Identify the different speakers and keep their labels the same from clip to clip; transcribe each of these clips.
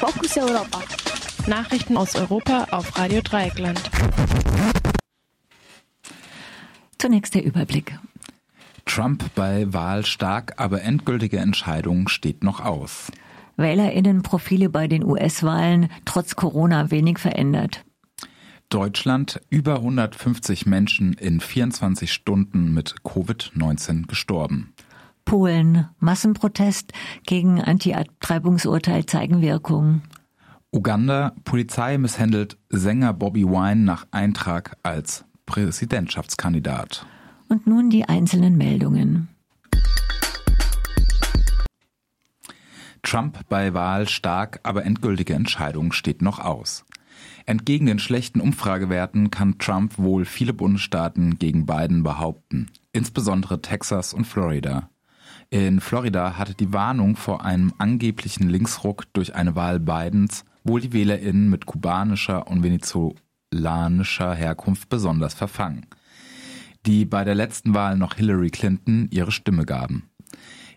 Speaker 1: Fokus Europa.
Speaker 2: Nachrichten aus Europa auf Radio Dreieckland.
Speaker 3: Zunächst der Überblick.
Speaker 4: Trump bei Wahl stark, aber endgültige Entscheidung steht noch aus.
Speaker 3: Wählerinnenprofile bei den US-Wahlen trotz Corona wenig verändert.
Speaker 4: Deutschland über 150 Menschen in 24 Stunden mit Covid-19 gestorben.
Speaker 3: Polen Massenprotest gegen Anti-Abtreibungsurteil zeigen Wirkung.
Speaker 4: Uganda Polizei misshandelt Sänger Bobby Wine nach Eintrag als Präsidentschaftskandidat.
Speaker 3: Und nun die einzelnen Meldungen.
Speaker 4: Trump bei Wahl stark, aber endgültige Entscheidung steht noch aus. Entgegen den schlechten Umfragewerten kann Trump wohl viele Bundesstaaten gegen Biden behaupten, insbesondere Texas und Florida. In Florida hatte die Warnung vor einem angeblichen Linksruck durch eine Wahl Bidens wohl die WählerInnen mit kubanischer und venezolanischer Herkunft besonders verfangen, die bei der letzten Wahl noch Hillary Clinton ihre Stimme gaben.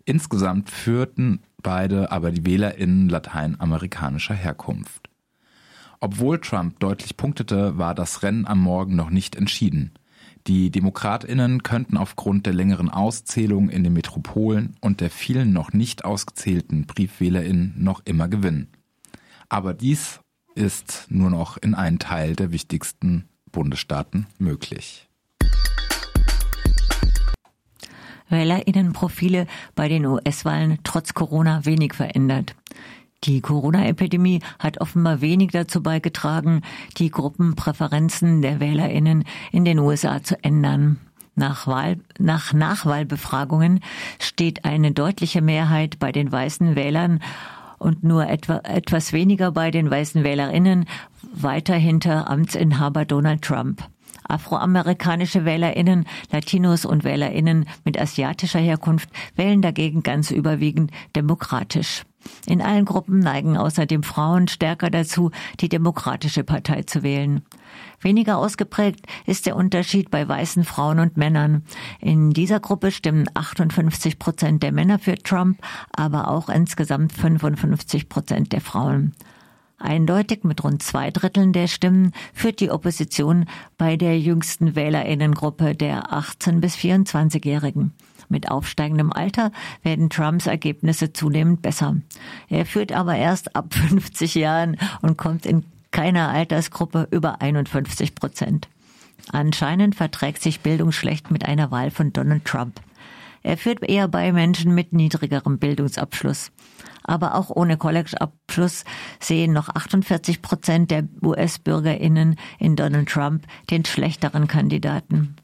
Speaker 4: Insgesamt führten beide aber die WählerInnen lateinamerikanischer Herkunft. Obwohl Trump deutlich punktete, war das Rennen am Morgen noch nicht entschieden. Die Demokratinnen könnten aufgrund der längeren Auszählung in den Metropolen und der vielen noch nicht ausgezählten Briefwählerinnen noch immer gewinnen. Aber dies ist nur noch in einem Teil der wichtigsten Bundesstaaten möglich.
Speaker 3: Wählerinnenprofile bei den US-Wahlen trotz Corona wenig verändert. Die Corona-Epidemie hat offenbar wenig dazu beigetragen, die Gruppenpräferenzen der Wählerinnen in den USA zu ändern. Nach, Wahl, nach Nachwahlbefragungen steht eine deutliche Mehrheit bei den weißen Wählern und nur etwa, etwas weniger bei den weißen Wählerinnen weiter hinter Amtsinhaber Donald Trump. Afroamerikanische Wählerinnen, Latinos und Wählerinnen mit asiatischer Herkunft wählen dagegen ganz überwiegend demokratisch. In allen Gruppen neigen außerdem Frauen stärker dazu, die Demokratische Partei zu wählen. Weniger ausgeprägt ist der Unterschied bei weißen Frauen und Männern. In dieser Gruppe stimmen 58 Prozent der Männer für Trump, aber auch insgesamt 55 Prozent der Frauen. Eindeutig mit rund zwei Dritteln der Stimmen führt die Opposition bei der jüngsten Wählerinnengruppe der 18 bis 24-Jährigen. Mit aufsteigendem Alter werden Trumps Ergebnisse zunehmend besser. Er führt aber erst ab 50 Jahren und kommt in keiner Altersgruppe über 51 Prozent. Anscheinend verträgt sich Bildung schlecht mit einer Wahl von Donald Trump. Er führt eher bei Menschen mit niedrigerem Bildungsabschluss aber auch ohne College-Abschluss sehen noch 48 Prozent der US-BürgerInnen in Donald Trump den schlechteren Kandidaten.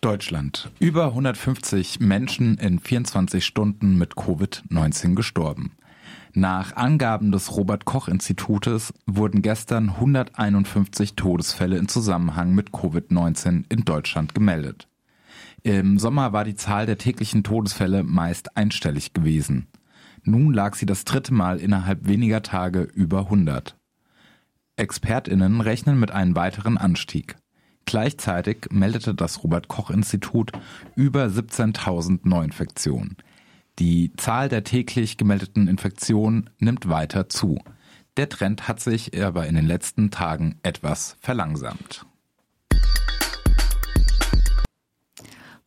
Speaker 4: Deutschland. Über 150 Menschen in 24 Stunden mit Covid-19 gestorben. Nach Angaben des Robert Koch Institutes wurden gestern 151 Todesfälle in Zusammenhang mit Covid-19 in Deutschland gemeldet. Im Sommer war die Zahl der täglichen Todesfälle meist einstellig gewesen. Nun lag sie das dritte Mal innerhalb weniger Tage über 100. Expertinnen rechnen mit einem weiteren Anstieg. Gleichzeitig meldete das Robert Koch Institut über 17.000 Neuinfektionen. Die Zahl der täglich gemeldeten Infektionen nimmt weiter zu. Der Trend hat sich aber in den letzten Tagen etwas verlangsamt.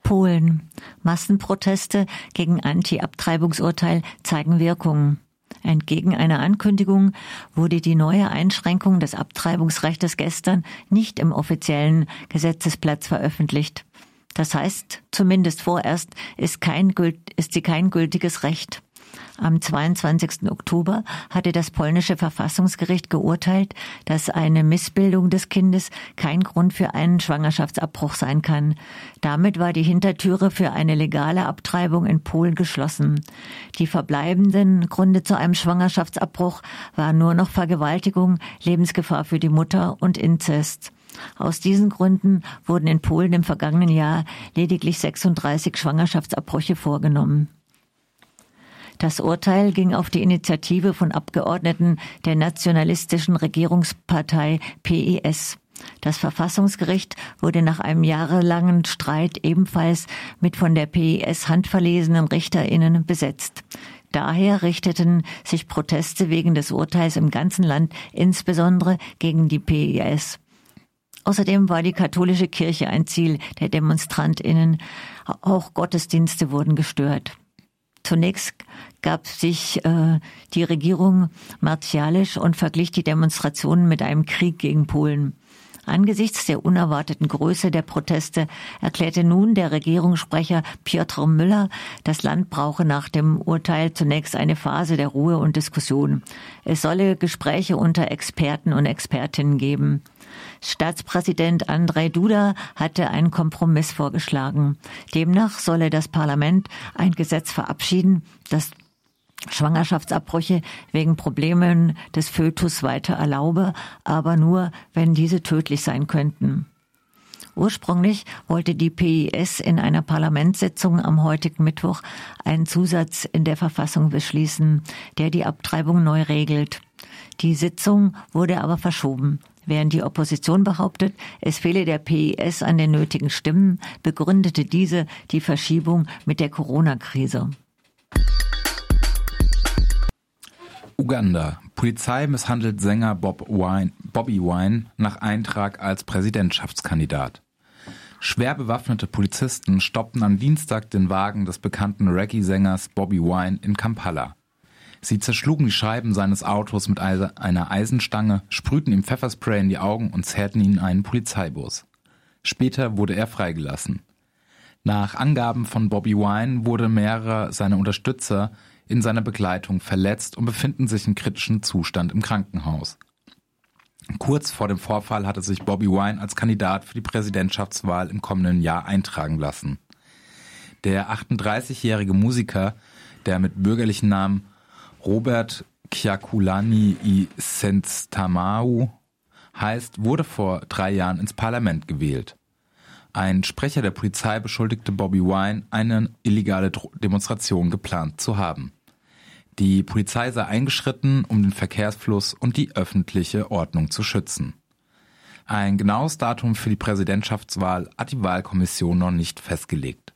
Speaker 3: Polen. Massenproteste gegen Anti-Abtreibungsurteil zeigen Wirkung. Entgegen einer Ankündigung wurde die neue Einschränkung des Abtreibungsrechts gestern nicht im offiziellen Gesetzesplatz veröffentlicht. Das heißt, zumindest vorerst ist, kein, ist sie kein gültiges Recht. Am 22. Oktober hatte das polnische Verfassungsgericht geurteilt, dass eine Missbildung des Kindes kein Grund für einen Schwangerschaftsabbruch sein kann. Damit war die Hintertüre für eine legale Abtreibung in Polen geschlossen. Die verbleibenden Gründe zu einem Schwangerschaftsabbruch waren nur noch Vergewaltigung, Lebensgefahr für die Mutter und Inzest. Aus diesen Gründen wurden in Polen im vergangenen Jahr lediglich 36 Schwangerschaftsabbrüche vorgenommen. Das Urteil ging auf die Initiative von Abgeordneten der nationalistischen Regierungspartei PES. Das Verfassungsgericht wurde nach einem jahrelangen Streit ebenfalls mit von der PES handverlesenen Richterinnen besetzt. Daher richteten sich Proteste wegen des Urteils im ganzen Land insbesondere gegen die PIS. Außerdem war die katholische Kirche ein Ziel der Demonstrantinnen. Auch Gottesdienste wurden gestört. Zunächst gab sich äh, die Regierung martialisch und verglich die Demonstrationen mit einem Krieg gegen Polen. Angesichts der unerwarteten Größe der Proteste erklärte nun der Regierungssprecher Piotr Müller, das Land brauche nach dem Urteil zunächst eine Phase der Ruhe und Diskussion. Es solle Gespräche unter Experten und Expertinnen geben. Staatspräsident Andrei Duda hatte einen Kompromiss vorgeschlagen. Demnach solle das Parlament ein Gesetz verabschieden, das Schwangerschaftsabbrüche wegen Problemen des Fötus weiter erlaube, aber nur, wenn diese tödlich sein könnten. Ursprünglich wollte die PIS in einer Parlamentssitzung am heutigen Mittwoch einen Zusatz in der Verfassung beschließen, der die Abtreibung neu regelt. Die Sitzung wurde aber verschoben. Während die Opposition behauptet, es fehle der PIS an den nötigen Stimmen, begründete diese die Verschiebung mit der Corona-Krise.
Speaker 4: Uganda. Polizei misshandelt Sänger Bob Wine, Bobby Wine nach Eintrag als Präsidentschaftskandidat. Schwer bewaffnete Polizisten stoppten am Dienstag den Wagen des bekannten Reggae-Sängers Bobby Wine in Kampala. Sie zerschlugen die Scheiben seines Autos mit einer Eisenstange, sprühten ihm Pfefferspray in die Augen und zerrten ihn in einen Polizeibus. Später wurde er freigelassen. Nach Angaben von Bobby Wine wurde mehrere seiner Unterstützer in seiner Begleitung verletzt und befinden sich in kritischem Zustand im Krankenhaus. Kurz vor dem Vorfall hatte sich Bobby Wine als Kandidat für die Präsidentschaftswahl im kommenden Jahr eintragen lassen. Der 38-jährige Musiker, der mit bürgerlichen Namen Robert Kyakulani i Sentstamau heißt, wurde vor drei Jahren ins Parlament gewählt. Ein Sprecher der Polizei beschuldigte Bobby Wine, eine illegale Demonstration geplant zu haben. Die Polizei sei eingeschritten, um den Verkehrsfluss und die öffentliche Ordnung zu schützen. Ein genaues Datum für die Präsidentschaftswahl hat die Wahlkommission noch nicht festgelegt.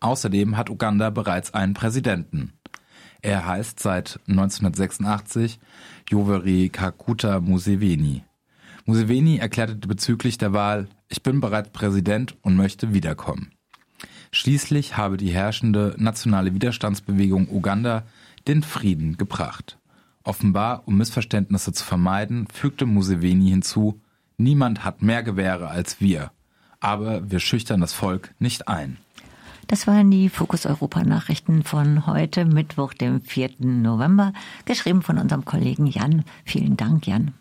Speaker 4: Außerdem hat Uganda bereits einen Präsidenten. Er heißt seit 1986 Yoweri Kaguta Museveni. Museveni erklärte bezüglich der Wahl, ich bin bereits Präsident und möchte wiederkommen. Schließlich habe die herrschende nationale Widerstandsbewegung Uganda den Frieden gebracht. Offenbar, um Missverständnisse zu vermeiden, fügte Museveni hinzu, niemand hat mehr Gewehre als wir, aber wir schüchtern das Volk nicht ein.
Speaker 3: Das waren die Fokus Europa Nachrichten von heute, Mittwoch, dem 4. November, geschrieben von unserem Kollegen Jan. Vielen Dank, Jan.